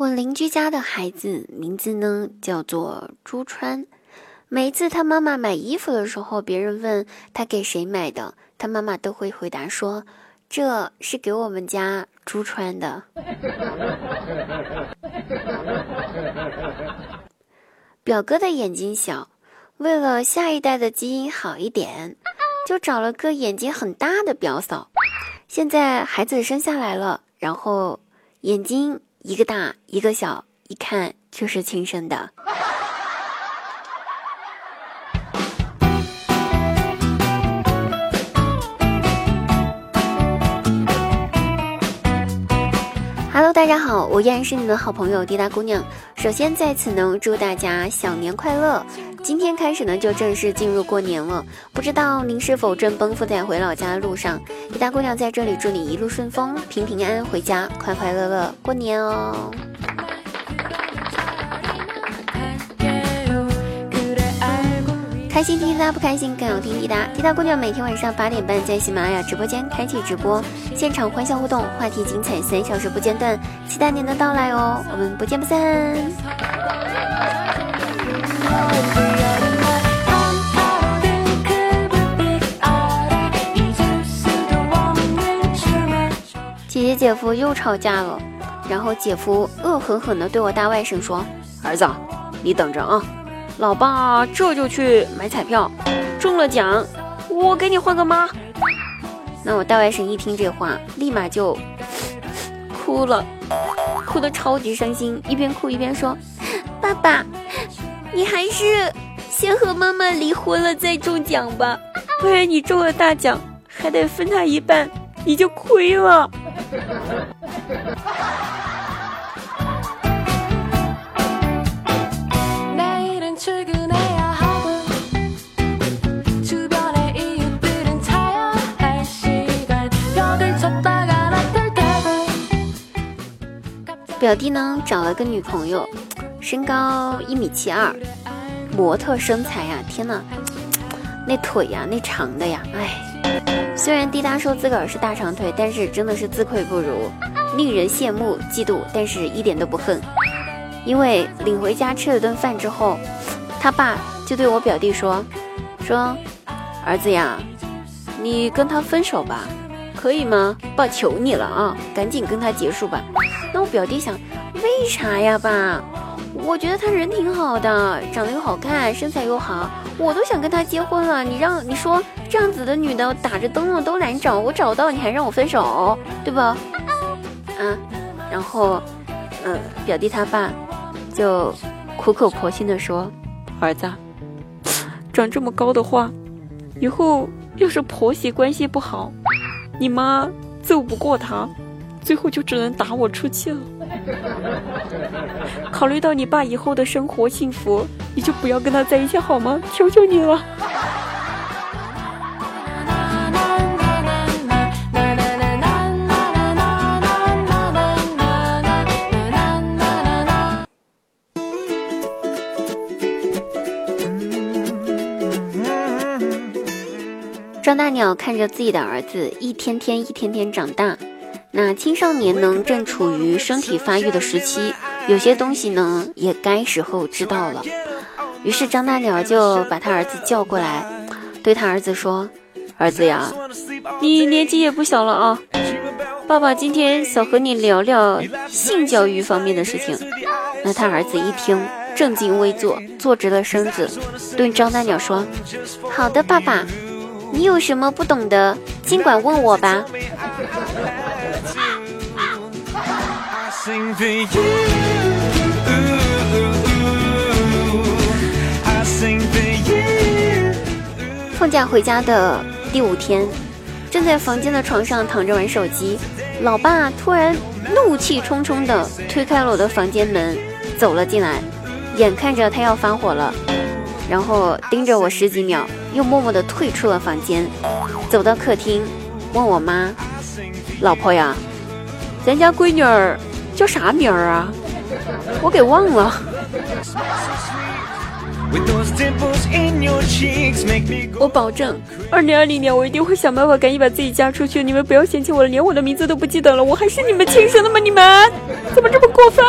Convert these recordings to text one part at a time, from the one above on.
我邻居家的孩子名字呢叫做朱川，每次他妈妈买衣服的时候，别人问他给谁买的，他妈妈都会回答说：“这是给我们家朱川的。”表哥的眼睛小，为了下一代的基因好一点，就找了个眼睛很大的表嫂。现在孩子生下来了，然后眼睛。一个大，一个小，一看就是亲生的。Hello，大家好，我依然是你们的好朋友滴答姑娘。首先在此呢，祝大家小年快乐！今天开始呢，就正式进入过年了。不知道您是否正奔赴在回老家的路上？滴答姑娘在这里祝你一路顺风，平平安安回家，快快乐乐过年哦！开心听滴答，不开心更要听滴答。滴答姑娘每天晚上八点半在喜马拉雅直播间开启直播，现场欢笑互动，话题精彩，三小时不间断，期待您的到来哦！我们不见不散。姐夫又吵架了，然后姐夫恶狠狠地对我大外甥说：“儿子，你等着啊，老爸这就去买彩票，中了奖，我给你换个妈。”那我大外甥一听这话，立马就 哭了，哭得超级伤心，一边哭一边说：“爸爸，你还是先和妈妈离婚了再中奖吧，不然你中了大奖还得分他一半，你就亏了。”表弟呢找了个女朋友，身高一米七二，模特身材呀，天呐，那腿呀，那长的呀，哎。虽然滴答说自个儿是大长腿，但是真的是自愧不如，令人羡慕嫉妒，但是一点都不恨。因为领回家吃了顿饭之后，他爸就对我表弟说：“说儿子呀，你跟他分手吧，可以吗？爸求你了啊，赶紧跟他结束吧。”那我表弟想，为啥呀，爸？我觉得他人挺好的，长得又好看，身材又好，我都想跟他结婚了。你让你说这样子的女的打着灯笼都难找，我找到你还让我分手，对吧？啊，然后，嗯，表弟他爸就苦口婆心的说：“儿子，长这么高的话，以后要是婆媳关系不好，你妈揍不过他，最后就只能打我出气了。” 考虑到你爸以后的生活幸福，你就不要跟他在一起好吗？求求你了。张大鸟看着自己的儿子一天天、一天天长大。那青少年呢，正处于身体发育的时期，有些东西呢，也该时候知道了。于是张大鸟就把他儿子叫过来，对他儿子说：“儿子呀，你年纪也不小了啊，爸爸今天想和你聊聊性教育方面的事情。”那他儿子一听，正襟危坐，坐直了身子，对张大鸟说：“好的，爸爸，你有什么不懂的，尽管问我吧。”放假回家的第五天，正在房间的床上躺着玩手机，老爸突然怒气冲冲地推开了我的房间门，走了进来，眼看着他要发火了，然后盯着我十几秒，又默默地退出了房间，走到客厅，问我妈：“老婆呀，咱家闺女儿。”叫啥名儿啊？我给忘了。我保证，二零二零年我一定会想办法赶紧把自己嫁出去。你们不要嫌弃我了，连我的名字都不记得了。我还是你们亲生的吗？你们怎么这么过分？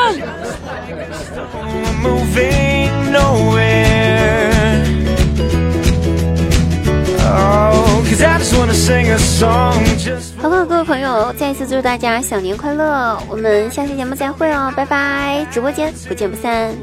朋友，再一次祝大家小年快乐！我们下期节目再会哦，拜拜！直播间不见不散。